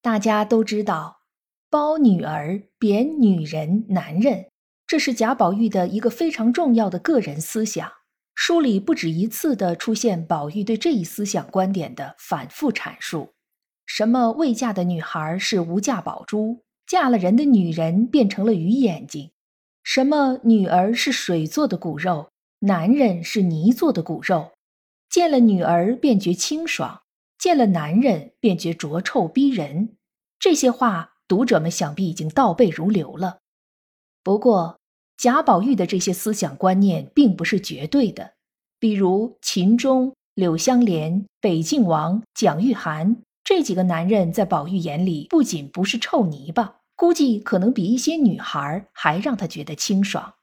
大家都知道，褒女儿、贬女人、男人，这是贾宝玉的一个非常重要的个人思想。书里不止一次的出现宝玉对这一思想观点的反复阐述。什么未嫁的女孩是无价宝珠，嫁了人的女人变成了鱼眼睛。什么女儿是水做的骨肉，男人是泥做的骨肉，见了女儿便觉清爽。见了男人便觉浊臭逼人，这些话读者们想必已经倒背如流了。不过贾宝玉的这些思想观念并不是绝对的，比如秦钟、柳湘莲、北静王、蒋玉菡这几个男人，在宝玉眼里不仅不是臭泥巴，估计可能比一些女孩还让他觉得清爽。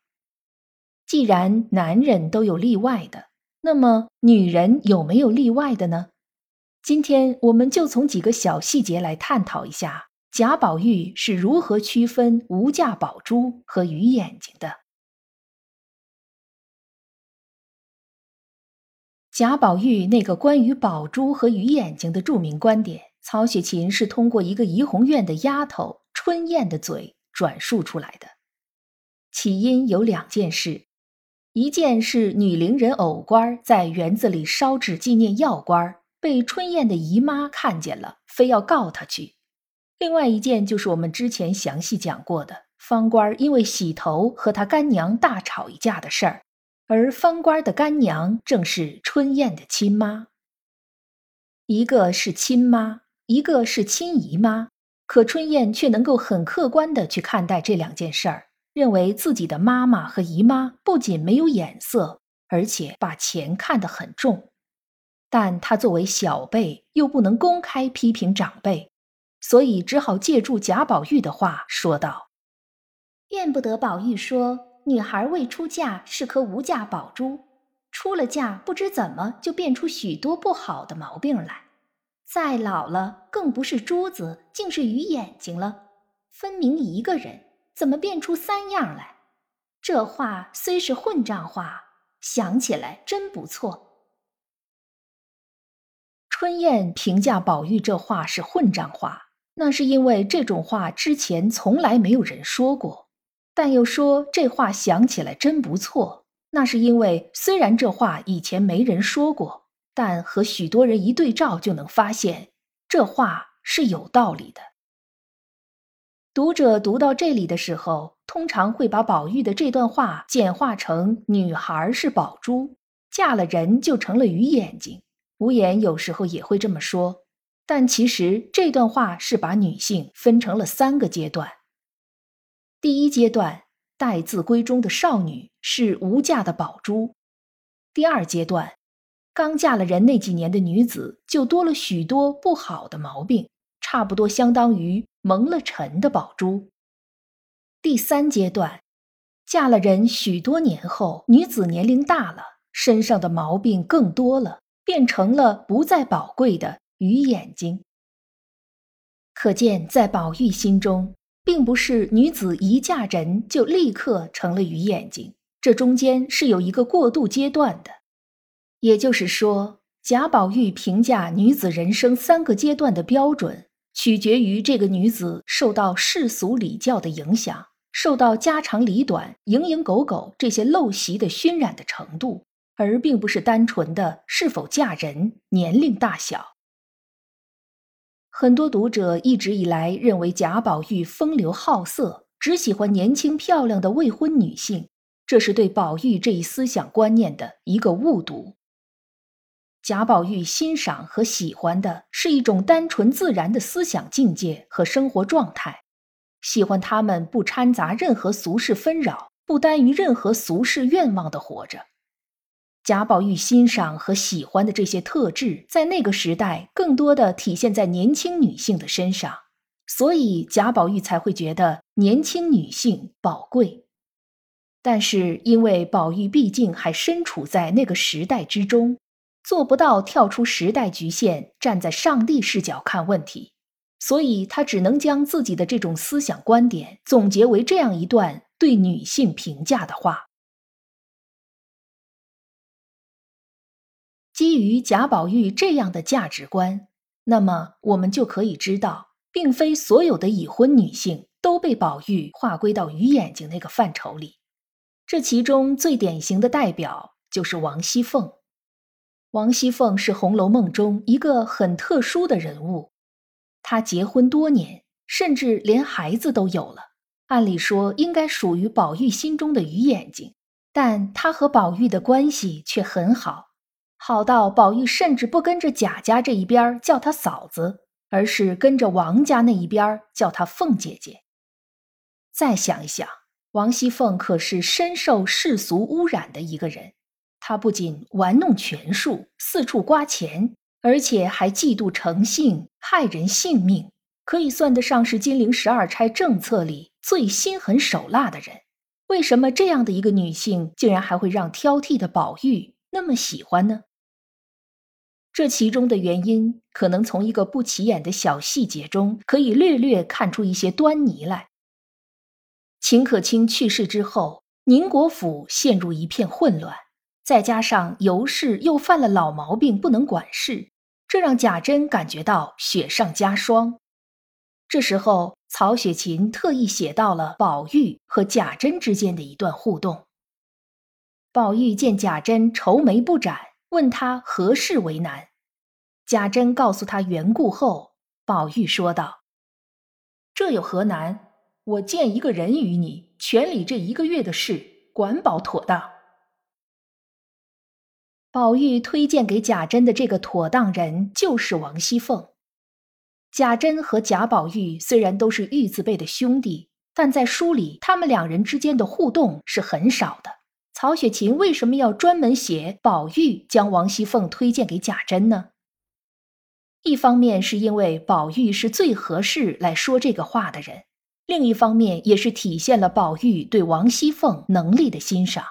既然男人都有例外的，那么女人有没有例外的呢？今天我们就从几个小细节来探讨一下贾宝玉是如何区分无价宝珠和鱼眼睛的。贾宝玉那个关于宝珠和鱼眼睛的著名观点，曹雪芹是通过一个怡红院的丫头春燕的嘴转述出来的。起因有两件事，一件是女伶人藕官在园子里烧纸纪念药官。被春燕的姨妈看见了，非要告他去。另外一件就是我们之前详细讲过的，方官因为洗头和他干娘大吵一架的事儿，而方官的干娘正是春燕的亲妈。一个是亲妈，一个是亲姨妈，可春燕却能够很客观的去看待这两件事儿，认为自己的妈妈和姨妈不仅没有眼色，而且把钱看得很重。但他作为小辈，又不能公开批评长辈，所以只好借助贾宝玉的话说道：“怨不得宝玉说，女孩未出嫁是颗无价宝珠，出了嫁不知怎么就变出许多不好的毛病来。再老了，更不是珠子，竟是鱼眼睛了。分明一个人，怎么变出三样来？这话虽是混账话，想起来真不错。”春燕评价宝玉这话是混账话，那是因为这种话之前从来没有人说过；但又说这话想起来真不错，那是因为虽然这话以前没人说过，但和许多人一对照就能发现这话是有道理的。读者读到这里的时候，通常会把宝玉的这段话简化成：女孩是宝珠，嫁了人就成了鱼眼睛。无言有时候也会这么说，但其实这段话是把女性分成了三个阶段。第一阶段，待字闺中的少女是无价的宝珠；第二阶段，刚嫁了人那几年的女子就多了许多不好的毛病，差不多相当于蒙了尘的宝珠；第三阶段，嫁了人许多年后，女子年龄大了，身上的毛病更多了。变成了不再宝贵的鱼眼睛。可见，在宝玉心中，并不是女子一嫁人就立刻成了鱼眼睛，这中间是有一个过渡阶段的。也就是说，贾宝玉评价女子人生三个阶段的标准，取决于这个女子受到世俗礼教的影响，受到家长里短、蝇营狗苟这些陋习的熏染的程度。而并不是单纯的是否嫁人、年龄大小。很多读者一直以来认为贾宝玉风流好色，只喜欢年轻漂亮的未婚女性，这是对宝玉这一思想观念的一个误读。贾宝玉欣赏和喜欢的是一种单纯自然的思想境界和生活状态，喜欢他们不掺杂任何俗世纷扰，不耽于任何俗世愿望的活着。贾宝玉欣赏和喜欢的这些特质，在那个时代更多的体现在年轻女性的身上，所以贾宝玉才会觉得年轻女性宝贵。但是因为宝玉毕竟还身处在那个时代之中，做不到跳出时代局限，站在上帝视角看问题，所以他只能将自己的这种思想观点总结为这样一段对女性评价的话。基于贾宝玉这样的价值观，那么我们就可以知道，并非所有的已婚女性都被宝玉划归到鱼眼睛那个范畴里。这其中最典型的代表就是王熙凤。王熙凤是《红楼梦》中一个很特殊的人物，她结婚多年，甚至连孩子都有了，按理说应该属于宝玉心中的鱼眼睛，但她和宝玉的关系却很好。好到宝玉甚至不跟着贾家这一边叫她嫂子，而是跟着王家那一边叫她凤姐姐。再想一想，王熙凤可是深受世俗污染的一个人。她不仅玩弄权术，四处刮钱，而且还嫉妒成性，害人性命，可以算得上是金陵十二钗政策里最心狠手辣的人。为什么这样的一个女性，竟然还会让挑剔的宝玉那么喜欢呢？这其中的原因，可能从一个不起眼的小细节中，可以略略看出一些端倪来。秦可卿去世之后，宁国府陷入一片混乱，再加上尤氏又犯了老毛病，不能管事，这让贾珍感觉到雪上加霜。这时候，曹雪芹特意写到了宝玉和贾珍之间的一段互动。宝玉见贾珍愁眉不展。问他何事为难，贾珍告诉他缘故后，宝玉说道：“这有何难？我见一个人与你，全理这一个月的事，管保妥当。”宝玉推荐给贾珍的这个妥当人就是王熙凤。贾珍和贾宝玉虽然都是玉字辈的兄弟，但在书里他们两人之间的互动是很少的。曹雪芹为什么要专门写宝玉将王熙凤推荐给贾珍呢？一方面是因为宝玉是最合适来说这个话的人，另一方面也是体现了宝玉对王熙凤能力的欣赏。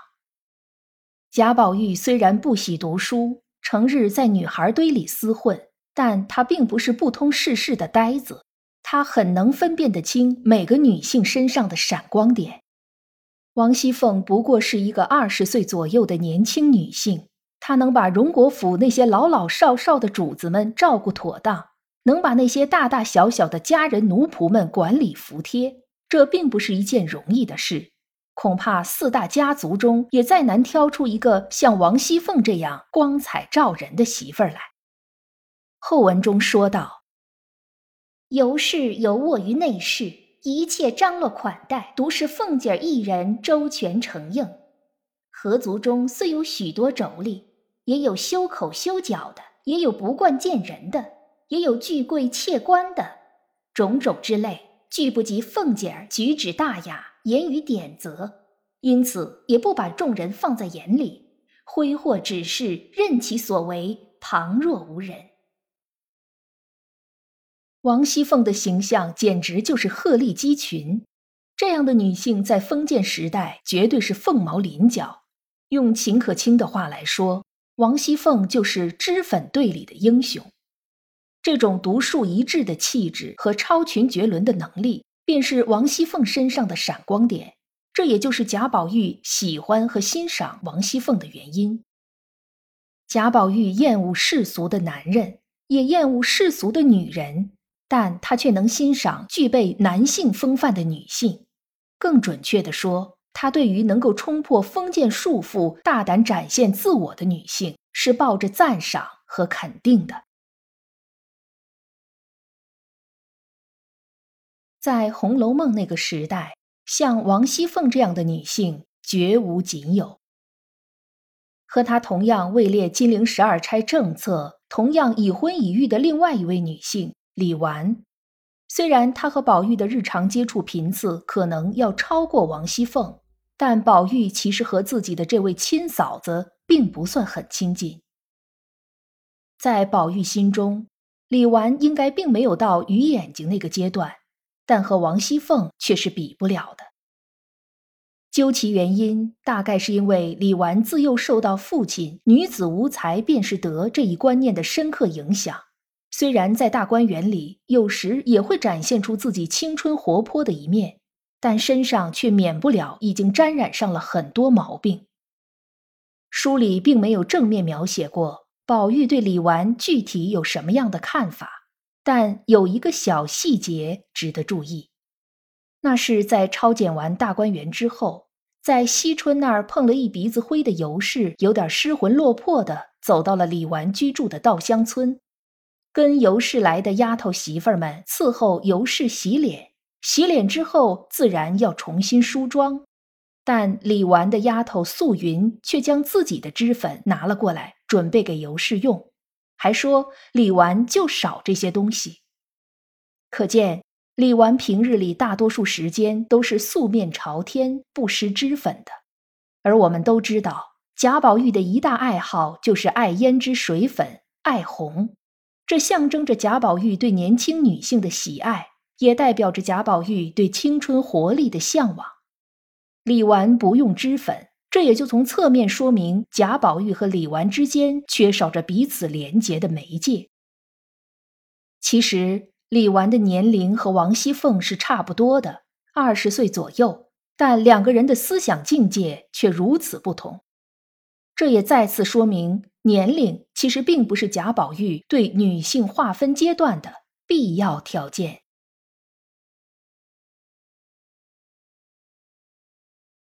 贾宝玉虽然不喜读书，成日在女孩堆里厮混，但他并不是不通世事的呆子，他很能分辨得清每个女性身上的闪光点。王熙凤不过是一个二十岁左右的年轻女性，她能把荣国府那些老老少少的主子们照顾妥当，能把那些大大小小的家人奴仆们管理服帖，这并不是一件容易的事。恐怕四大家族中也再难挑出一个像王熙凤这样光彩照人的媳妇儿来。后文中说道：“尤氏有卧于内室。”一切张罗款待，独是凤姐儿一人周全承应。合族中虽有许多妯娌，也有修口修脚的，也有不惯见人的，也有巨贵妾官的，种种之类，俱不及凤姐儿举止大雅，言语典则，因此也不把众人放在眼里，挥霍只是任其所为，旁若无人。王熙凤的形象简直就是鹤立鸡群，这样的女性在封建时代绝对是凤毛麟角。用秦可卿的话来说，王熙凤就是脂粉队里的英雄。这种独树一帜的气质和超群绝伦的能力，便是王熙凤身上的闪光点。这也就是贾宝玉喜欢和欣赏王熙凤的原因。贾宝玉厌恶世俗的男人，也厌恶世俗的女人。但他却能欣赏具备男性风范的女性，更准确地说，他对于能够冲破封建束缚、大胆展现自我的女性，是抱着赞赏和肯定的。在《红楼梦》那个时代，像王熙凤这样的女性绝无仅有。和她同样位列金陵十二钗政策、同样已婚已育的另外一位女性。李纨，虽然她和宝玉的日常接触频次可能要超过王熙凤，但宝玉其实和自己的这位亲嫂子并不算很亲近。在宝玉心中，李纨应该并没有到鱼眼睛那个阶段，但和王熙凤却是比不了的。究其原因，大概是因为李纨自幼受到父亲“女子无才便是德”这一观念的深刻影响。虽然在大观园里有时也会展现出自己青春活泼的一面，但身上却免不了已经沾染上了很多毛病。书里并没有正面描写过宝玉对李纨具体有什么样的看法，但有一个小细节值得注意，那是在抄检完大观园之后。在惜春那儿碰了一鼻子灰的尤氏，有点失魂落魄的走到了李纨居住的稻香村，跟尤氏来的丫头媳妇们伺候尤氏洗脸。洗脸之后，自然要重新梳妆，但李纨的丫头素云却将自己的脂粉拿了过来，准备给尤氏用，还说李纨就少这些东西，可见。李纨平日里大多数时间都是素面朝天、不施脂粉的，而我们都知道贾宝玉的一大爱好就是爱胭脂水粉、爱红，这象征着贾宝玉对年轻女性的喜爱，也代表着贾宝玉对青春活力的向往。李纨不用脂粉，这也就从侧面说明贾宝玉和李纨之间缺少着彼此连结的媒介。其实。李纨的年龄和王熙凤是差不多的，二十岁左右，但两个人的思想境界却如此不同。这也再次说明，年龄其实并不是贾宝玉对女性划分阶段的必要条件。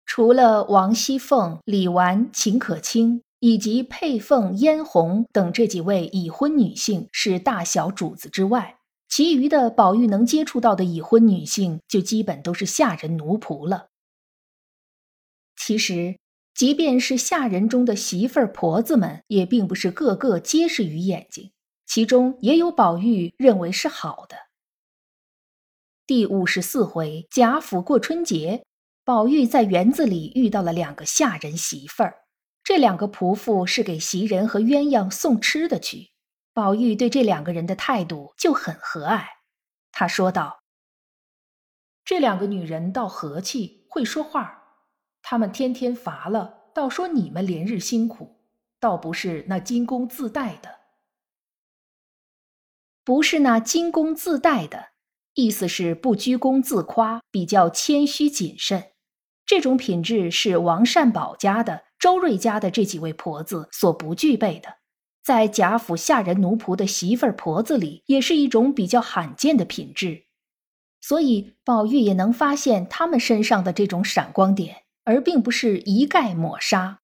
除了王熙凤、李纨、秦可卿以及佩凤、嫣红等这几位已婚女性是大小主子之外，其余的宝玉能接触到的已婚女性，就基本都是下人奴仆了。其实，即便是下人中的媳妇儿婆子们，也并不是个个皆是鱼眼睛，其中也有宝玉认为是好的。第五十四回贾府过春节，宝玉在园子里遇到了两个下人媳妇儿，这两个仆妇是给袭人和鸳鸯送吃的去。宝玉对这两个人的态度就很和蔼，他说道：“这两个女人倒和气，会说话。他们天天乏了，倒说你们连日辛苦，倒不是那金工自带的，不是那金工自带的，意思是不居功自夸，比较谦虚谨慎。这种品质是王善保家的、周瑞家的这几位婆子所不具备的。”在贾府下人奴仆的媳妇儿婆子里，也是一种比较罕见的品质，所以宝玉也能发现他们身上的这种闪光点，而并不是一概抹杀。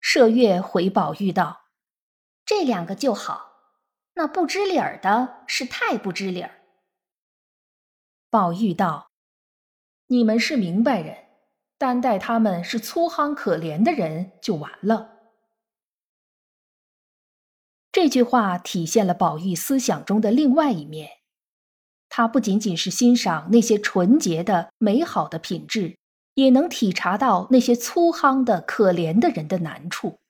麝月回宝玉道：“这两个就好，那不知理儿的是太不知理儿。”宝玉道：“你们是明白人，单待他们是粗夯可怜的人就完了。”这句话体现了宝玉思想中的另外一面，他不仅仅是欣赏那些纯洁的、美好的品质，也能体察到那些粗夯的、可怜的人的难处。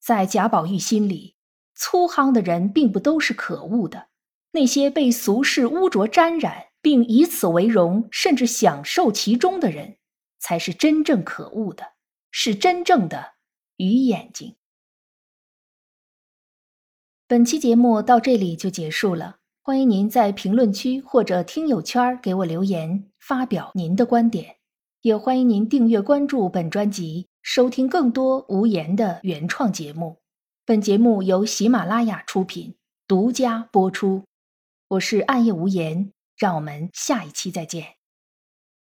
在贾宝玉心里，粗夯的人并不都是可恶的，那些被俗世污浊沾染，并以此为荣，甚至享受其中的人，才是真正可恶的，是真正的鱼眼睛。本期节目到这里就结束了，欢迎您在评论区或者听友圈给我留言，发表您的观点，也欢迎您订阅关注本专辑，收听更多无言的原创节目。本节目由喜马拉雅出品，独家播出。我是暗夜无言，让我们下一期再见。